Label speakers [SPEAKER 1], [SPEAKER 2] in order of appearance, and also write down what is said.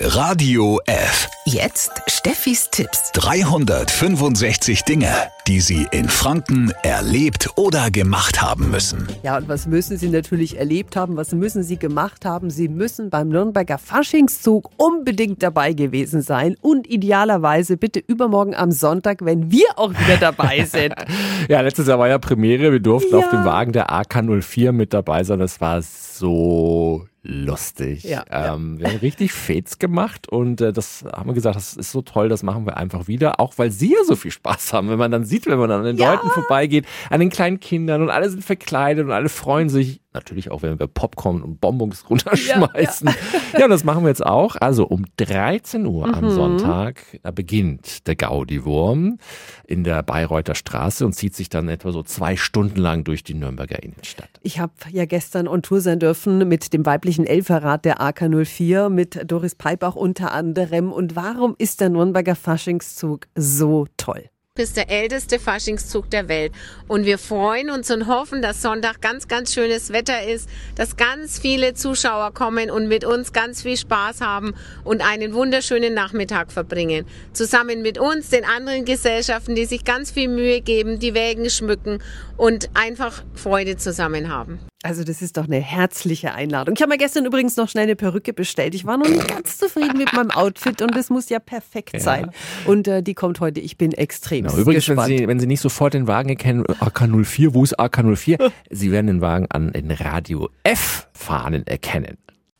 [SPEAKER 1] Radio F.
[SPEAKER 2] Jetzt Steffis Tipps.
[SPEAKER 1] 365 Dinge, die Sie in Franken erlebt oder gemacht haben müssen.
[SPEAKER 3] Ja, und was müssen Sie natürlich erlebt haben? Was müssen Sie gemacht haben? Sie müssen beim Nürnberger Faschingszug unbedingt dabei gewesen sein und idealerweise bitte übermorgen am Sonntag, wenn wir auch wieder dabei sind.
[SPEAKER 4] ja, letztes Jahr war ja Premiere. Wir durften
[SPEAKER 3] Ja.
[SPEAKER 4] auf dem Wagen der AK04 mit dabei sein. Das war so lustig.
[SPEAKER 3] Ja, ja.
[SPEAKER 4] ähm, Wir haben richtig Fates gemacht und äh, das haben wir gesagt, das ist so toll, das machen wir einfach wieder, auch weil sie ja so viel Spaß haben, wenn man dann sieht, wenn man an den
[SPEAKER 3] Ja.
[SPEAKER 4] Leuten vorbeigeht, an den kleinen Kindern und alle sind verkleidet und alle freuen sich. Natürlich auch, wenn wir Popcorn und Bonbons runterschmeißen. Ja, und das machen wir jetzt auch. Also um 13 Uhr
[SPEAKER 3] Mhm.
[SPEAKER 4] am Sonntag beginnt der Gaudi-Wurm in der Bayreuther Straße und zieht sich dann etwa so zwei Stunden lang durch die Nürnberger Innenstadt.
[SPEAKER 3] Ich habe ja gestern on Tour sein dürfen mit dem weiblichen Elferrat der AK04, mit Doris Peibach unter anderem. Und warum ist der Nürnberger Faschingszug so toll?
[SPEAKER 5] Ist der älteste Faschingszug der Welt. Und wir freuen uns und hoffen, dass Sonntag ganz, ganz schönes Wetter ist, dass ganz viele Zuschauer kommen und mit uns ganz viel Spaß haben und einen wunderschönen Nachmittag verbringen. Zusammen mit uns, den anderen Gesellschaften, die sich ganz viel Mühe geben, die Wägen schmücken und einfach Freude zusammen haben.
[SPEAKER 3] Also das ist doch eine herzliche Einladung. Ich habe mir gestern übrigens noch schnell eine Perücke bestellt. Ich war noch nicht ganz zufrieden mit meinem Outfit und es muss ja perfekt sein. Und äh, die kommt heute. Ich bin extrem
[SPEAKER 4] Genau. Übrigens, wenn
[SPEAKER 3] gespannt.
[SPEAKER 4] Sie, wenn Sie nicht sofort den Wagen erkennen, AK04, wo ist AK04? Sie werden den Wagen an den Radio F-Fahnen erkennen.